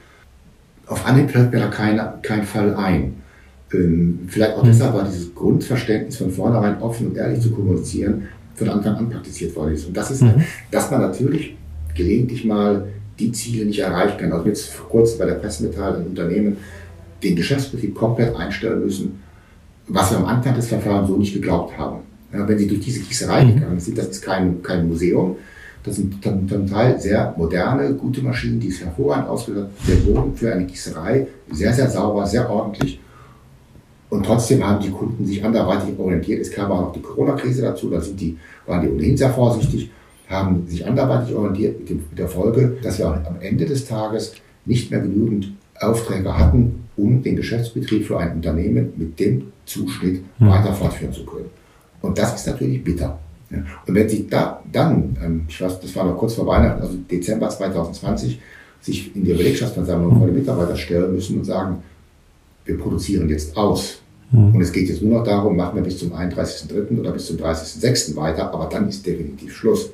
Auf Anhieb fällt mir da kein, kein Fall ein. Ähm, vielleicht auch mhm. deshalb, weil dieses Grundverständnis von vornherein offen und ehrlich zu kommunizieren von Anfang an praktiziert worden ist. Und das ist, mhm. dass man natürlich gelegentlich mal die Ziele nicht erreichen kann. Also jetzt vor kurzem bei der Pressemitteilung ein Unternehmen den Geschäftsbetrieb komplett einstellen müssen, was wir am Anfang des Verfahrens so nicht geglaubt haben. Ja, wenn Sie durch diese Gießerei mhm. gegangen sind, das ist kein, kein Museum, das sind zum Teil sehr moderne, gute Maschinen, die es hervorragend ausgestattet wurden für eine Gießerei, sehr, sehr sauber, sehr ordentlich. Und trotzdem haben die Kunden sich anderweitig orientiert. Es kam auch noch die Corona-Krise dazu, da sind die, waren die ohnehin sehr vorsichtig, haben sich anderweitig orientiert mit, dem, mit der Folge, dass wir am Ende des Tages nicht mehr genügend Aufträge hatten, um den Geschäftsbetrieb für ein Unternehmen mit dem Zuschnitt mhm. weiter fortführen zu können. Und das ist natürlich bitter. Und wenn Sie da dann, ähm, ich weiß, das war noch kurz vor Weihnachten, also Dezember 2020, sich in die Belegschaftsversammlung vor den Mitarbeitern stellen müssen und sagen, wir produzieren jetzt aus. Mhm. Und es geht jetzt nur noch darum, machen wir bis zum 31.03. oder bis zum 30.06. weiter, aber dann ist definitiv Schluss.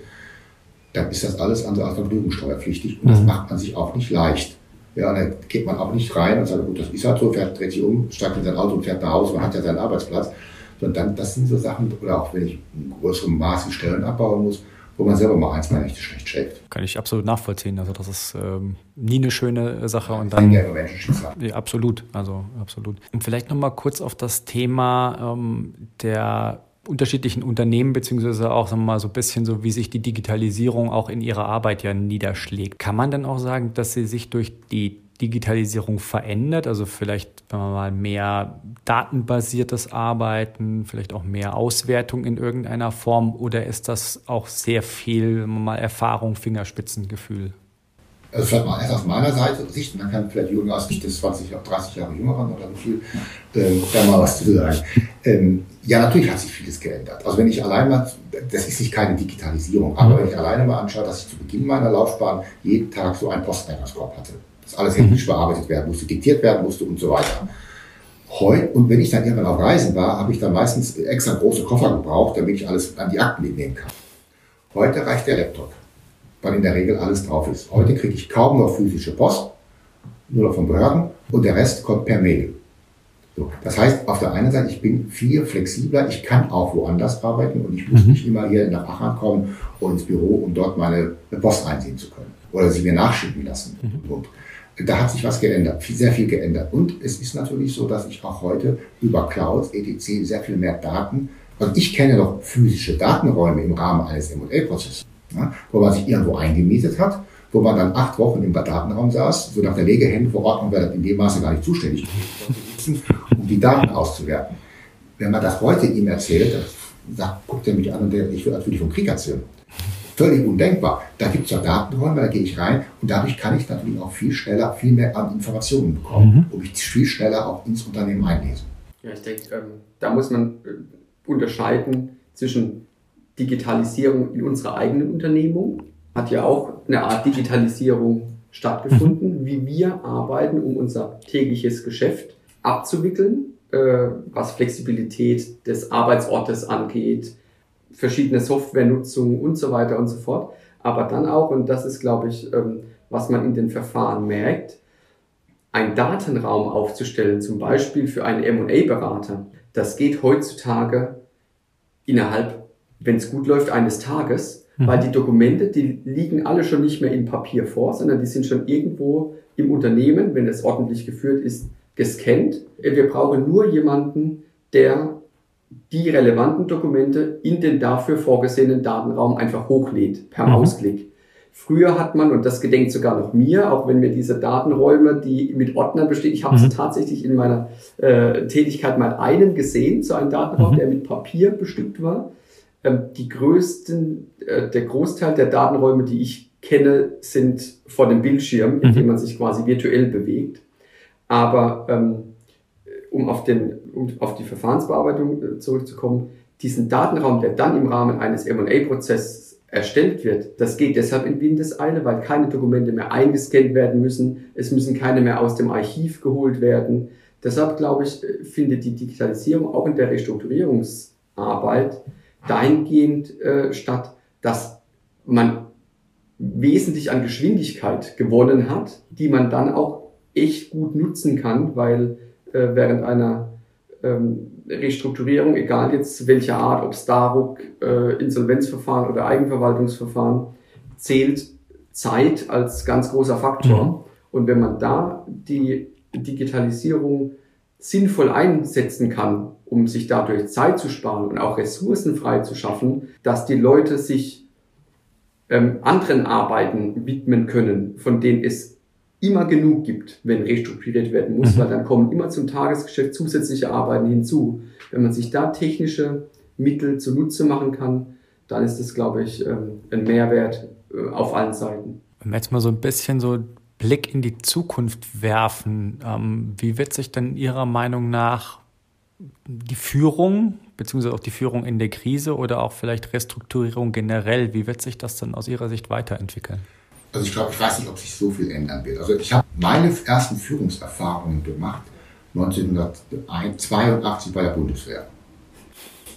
Dann ist das alles andere als vergnügungssteuerpflichtig und das mhm. macht man sich auch nicht leicht. Ja, dann geht man auch nicht rein und sagt, gut, das ist halt so, fährt, dreht sich um, steigt in sein Auto und fährt nach Hause, man hat ja seinen Arbeitsplatz. Sondern dann, das sind so Sachen, oder auch wenn ich in größerem Maße Stellen abbauen muss, wo man selber mal eins mal echt schlecht schläft. Kann ich absolut nachvollziehen. Also das ist ähm, nie eine schöne Sache. Und dann, ja, ja, absolut, also absolut. Und vielleicht nochmal kurz auf das Thema ähm, der unterschiedlichen Unternehmen, beziehungsweise auch sagen wir mal, so ein bisschen so, wie sich die Digitalisierung auch in ihrer Arbeit ja niederschlägt. Kann man denn auch sagen, dass sie sich durch die Digitalisierung verändert? Also vielleicht, wenn man mal mehr datenbasiertes Arbeiten, vielleicht auch mehr Auswertung in irgendeiner Form oder ist das auch sehr viel mal Erfahrung, Fingerspitzengefühl? Also vielleicht mal erst aus meiner Seite Sicht, man kann vielleicht Jürgen aus Sicht des 20, 30 Jahre jüngeren oder wie viel, ähm, da mal was zu sagen. Ähm, ja, natürlich hat sich vieles geändert. Also wenn ich allein mal, das ist nicht keine Digitalisierung, aber wenn ich alleine mal anschaue, dass ich zu Beginn meiner Laufbahn jeden Tag so einen Posteingangskorb hatte dass alles händisch mhm. bearbeitet werden musste, diktiert werden musste und so weiter. Heute, und wenn ich dann irgendwann auf Reisen war, habe ich dann meistens extra große Koffer gebraucht, damit ich alles an die Akten mitnehmen kann. Heute reicht der Laptop, weil in der Regel alles drauf ist. Heute kriege ich kaum noch physische Post, nur noch von Behörden, und der Rest kommt per Mail. So, das heißt, auf der einen Seite, ich bin viel flexibler, ich kann auch woanders arbeiten und ich muss mhm. nicht immer hier nach Aachen kommen und ins Büro, um dort meine Post einsehen zu können oder sie mir nachschicken lassen. Mhm. Und da hat sich was geändert, sehr viel geändert. Und es ist natürlich so, dass ich auch heute über Clouds, etc. sehr viel mehr Daten, also ich kenne noch physische Datenräume im Rahmen eines M&A-Prozesses, ja, wo man sich irgendwo eingemietet hat, wo man dann acht Wochen im Datenraum saß, so nach der Legehändeverordnung wäre das in dem Maße gar nicht zuständig um die Daten auszuwerten. Wenn man das heute ihm erzählt, sagt, guckt er mich an und denkt, ich will natürlich vom Krieg erzählen völlig undenkbar. Da gibt es ja Datenräume, da gehe ich rein und dadurch kann ich natürlich auch viel schneller, viel mehr an Informationen bekommen mhm. und mich viel schneller auch ins Unternehmen einlesen. Ja, ich denke, ähm, da muss man äh, unterscheiden zwischen Digitalisierung in unserer eigenen Unternehmung, hat ja auch eine Art Digitalisierung stattgefunden, wie wir arbeiten, um unser tägliches Geschäft abzuwickeln, äh, was Flexibilität des Arbeitsortes angeht, verschiedene Softwarenutzung und so weiter und so fort. Aber dann auch, und das ist, glaube ich, ähm, was man in den Verfahren merkt, einen Datenraum aufzustellen, zum Beispiel für einen M&A-Berater, das geht heutzutage innerhalb, wenn es gut läuft, eines Tages, mhm. weil die Dokumente, die liegen alle schon nicht mehr in Papier vor, sondern die sind schon irgendwo im Unternehmen, wenn es ordentlich geführt ist, gescannt. Wir brauchen nur jemanden, der die relevanten Dokumente in den dafür vorgesehenen Datenraum einfach hochlädt, per mhm. Mausklick. Früher hat man, und das gedenkt sogar noch mir, auch wenn mir diese Datenräume, die mit Ordnern bestehen, ich habe mhm. tatsächlich in meiner äh, Tätigkeit mal einen gesehen, so einen Datenraum, mhm. der mit Papier bestückt war. Ähm, die größten, äh, der Großteil der Datenräume, die ich kenne, sind vor dem Bildschirm, in dem mhm. man sich quasi virtuell bewegt. Aber ähm, um auf, den, um auf die Verfahrensbearbeitung äh, zurückzukommen, diesen Datenraum, der dann im Rahmen eines M&A-Prozesses erstellt wird, das geht deshalb in Windeseile, weil keine Dokumente mehr eingescannt werden müssen, es müssen keine mehr aus dem Archiv geholt werden. Deshalb glaube ich, findet die Digitalisierung auch in der Restrukturierungsarbeit dahingehend äh, statt, dass man wesentlich an Geschwindigkeit gewonnen hat, die man dann auch echt gut nutzen kann, weil äh, während einer ähm, Restrukturierung, egal jetzt welcher Art, ob Starbuck, äh, Insolvenzverfahren oder Eigenverwaltungsverfahren, zählt Zeit als ganz großer Faktor. Mhm. Und wenn man da die Digitalisierung sinnvoll einsetzen kann, um sich dadurch Zeit zu sparen und auch Ressourcen frei zu schaffen, dass die Leute sich ähm, anderen Arbeiten widmen können, von denen es immer genug gibt, wenn restrukturiert werden muss, mhm. weil dann kommen immer zum Tagesgeschäft zusätzliche Arbeiten hinzu. Wenn man sich da technische Mittel zunutze machen kann, dann ist das, glaube ich, ähm, ein Mehrwert äh, auf allen Seiten. Wenn wir jetzt mal so ein bisschen so Blick in die Zukunft werfen, ähm, wie wird sich denn Ihrer Meinung nach die Führung, beziehungsweise auch die Führung in der Krise oder auch vielleicht Restrukturierung generell, wie wird sich das dann aus Ihrer Sicht weiterentwickeln? Also ich glaube, ich weiß nicht, ob sich so viel ändern wird. Also ich habe meine ersten Führungserfahrungen gemacht 1982 bei der Bundeswehr.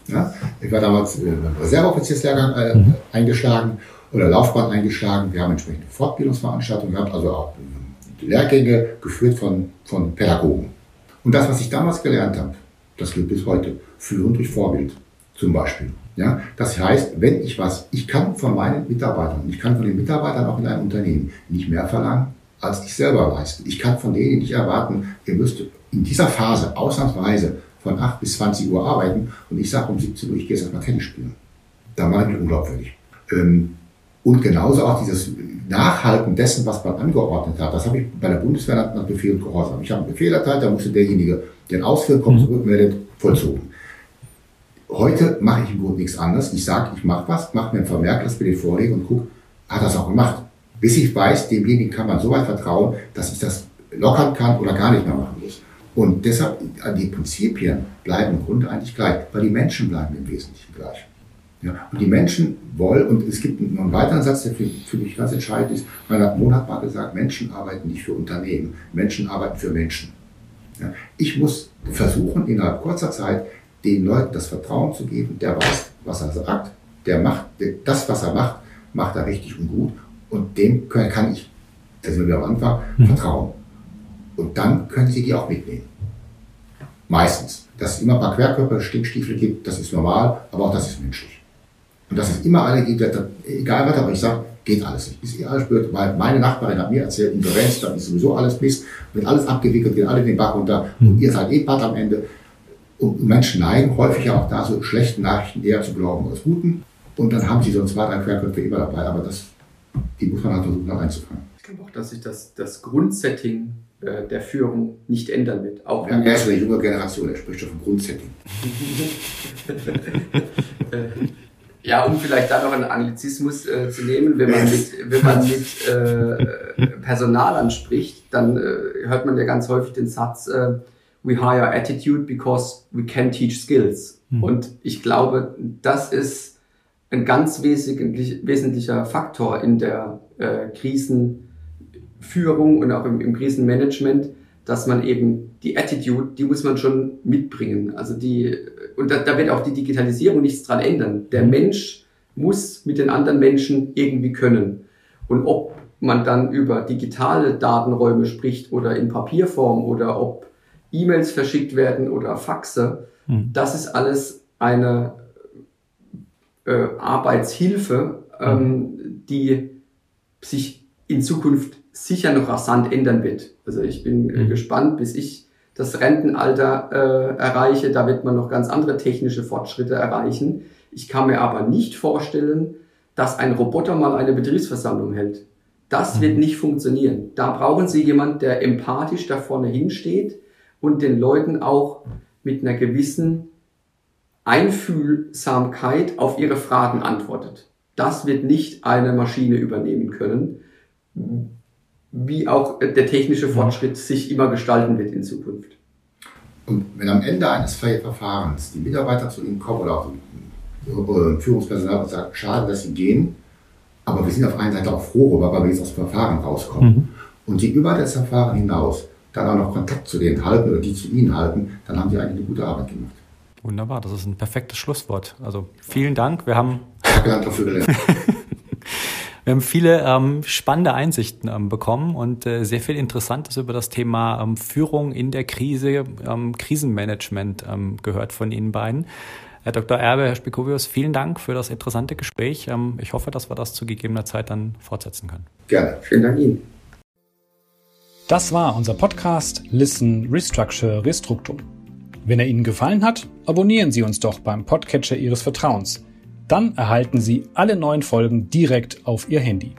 Ja, ich war damals äh, Reserveoffizierslehrgang äh, mhm. eingeschlagen oder Laufbahn eingeschlagen. Wir haben entsprechende Fortbildungsveranstaltungen gehabt, also auch äh, Lehrgänge geführt von, von Pädagogen. Und das, was ich damals gelernt habe, das gilt bis heute. Führen durch Vorbild zum Beispiel. Ja, das heißt, wenn ich was, ich kann von meinen Mitarbeitern, ich kann von den Mitarbeitern auch in einem Unternehmen nicht mehr verlangen, als ich selber leiste. Ich kann von denen nicht erwarten, ihr müsst in dieser Phase ausnahmsweise von 8 bis 20 Uhr arbeiten und ich sage um 17 Uhr, ich gehe jetzt erstmal Tennis spielen. Da mache ich unglaubwürdig. Ähm, und genauso auch dieses Nachhalten dessen, was man angeordnet hat. Das habe ich bei der Bundeswehr nach Befehl und Gehorsam. Ich habe einen Befehl erteilt, da musste derjenige den ausführen, kommt mhm. zurückmeldet, vollzogen. Heute mache ich im Grunde nichts anderes. Ich sage, ich mache was, mache mir einen Vermerk, lass mir den vorlegen und gucke, hat das auch gemacht. Bis ich weiß, demjenigen kann man so weit vertrauen, dass ich das lockern kann oder gar nicht mehr machen muss. Und deshalb, die Prinzipien bleiben im Grunde eigentlich gleich, weil die Menschen bleiben im Wesentlichen gleich. Ja, und die Menschen wollen, und es gibt noch einen weiteren Satz, der für, für mich ganz entscheidend ist, Reinhard Mohn hat mal gesagt, Menschen arbeiten nicht für Unternehmen, Menschen arbeiten für Menschen. Ja, ich muss versuchen, innerhalb kurzer Zeit den Leuten das Vertrauen zu geben, der weiß, was er sagt, der macht, das, was er macht, macht er richtig und gut und dem kann ich, da sind wir am Anfang, mhm. vertrauen. Und dann können sie die auch mitnehmen. Meistens. Dass es immer ein paar Querkörper, Stinkstiefel gibt, das ist normal, aber auch das ist menschlich. Und dass es immer alle gibt, egal was, aber ich sage, geht alles nicht. Ist eh alles blöd, weil meine Nachbarin hat mir erzählt, Insolvenz, dann ist sowieso alles Mist, wird alles abgewickelt, geht alle den Bach runter mhm. und ihr seid eh Part am Ende. Und Menschen neigen häufig auch da so schlechten Nachrichten eher zu glauben als guten. Und dann haben sie so zwei, drei Querköpfe immer dabei, aber das, die muss man halt versuchen, noch einzufangen. Ich glaube auch, dass sich das, das Grundsetting äh, der Führung nicht ändern wird. Auch ja, er ist eine junge Generation, er spricht schon vom Grundsetting. ja, um vielleicht da noch einen Anglizismus äh, zu nehmen, wenn man mit, wenn man mit äh, Personal anspricht, dann äh, hört man ja ganz häufig den Satz, äh, we hire attitude because we can teach skills. Mhm. Und ich glaube, das ist ein ganz wesentlich, wesentlicher Faktor in der äh, Krisenführung und auch im, im Krisenmanagement, dass man eben die Attitude, die muss man schon mitbringen. Also die, und da, da wird auch die Digitalisierung nichts dran ändern. Der mhm. Mensch muss mit den anderen Menschen irgendwie können. Und ob man dann über digitale Datenräume spricht oder in Papierform oder ob E-Mails verschickt werden oder Faxe. Mhm. Das ist alles eine äh, Arbeitshilfe, ähm, mhm. die sich in Zukunft sicher noch rasant ändern wird. Also ich bin äh, gespannt, bis ich das Rentenalter äh, erreiche. Da wird man noch ganz andere technische Fortschritte erreichen. Ich kann mir aber nicht vorstellen, dass ein Roboter mal eine Betriebsversammlung hält. Das wird mhm. nicht funktionieren. Da brauchen Sie jemanden, der empathisch da vorne hinsteht, und den Leuten auch mit einer gewissen Einfühlsamkeit auf ihre Fragen antwortet. Das wird nicht eine Maschine übernehmen können, wie auch der technische Fortschritt sich immer gestalten wird in Zukunft. Und wenn am Ende eines Verfahrens die Mitarbeiter zu Ihnen kommen oder auch ein Führungspersonal und sagen, schade, dass Sie gehen, Aber wir sind auf einer Seite auch froh, weil wir jetzt aus dem Verfahren rauskommen. Mhm. Und die über das Verfahren hinaus dann auch noch Kontakt zu denen halten oder die zu ihnen halten, dann haben sie eigentlich eine gute Arbeit gemacht. Wunderbar, das ist ein perfektes Schlusswort. Also vielen Dank. Wir haben, wir haben viele ähm, spannende Einsichten ähm, bekommen und äh, sehr viel Interessantes über das Thema ähm, Führung in der Krise, ähm, Krisenmanagement ähm, gehört von Ihnen beiden. Herr Dr. Erbe, Herr Spikovius, vielen Dank für das interessante Gespräch. Ähm, ich hoffe, dass wir das zu gegebener Zeit dann fortsetzen können. Gerne. Vielen Dank Ihnen. Das war unser Podcast Listen, Restructure, Restruktum. Wenn er Ihnen gefallen hat, abonnieren Sie uns doch beim Podcatcher Ihres Vertrauens. Dann erhalten Sie alle neuen Folgen direkt auf Ihr Handy.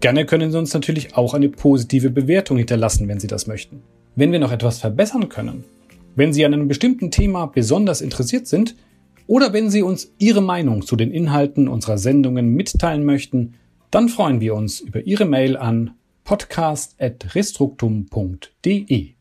Gerne können Sie uns natürlich auch eine positive Bewertung hinterlassen, wenn Sie das möchten. Wenn wir noch etwas verbessern können, wenn Sie an einem bestimmten Thema besonders interessiert sind oder wenn Sie uns Ihre Meinung zu den Inhalten unserer Sendungen mitteilen möchten, dann freuen wir uns über Ihre Mail an podcast.restruktum.de.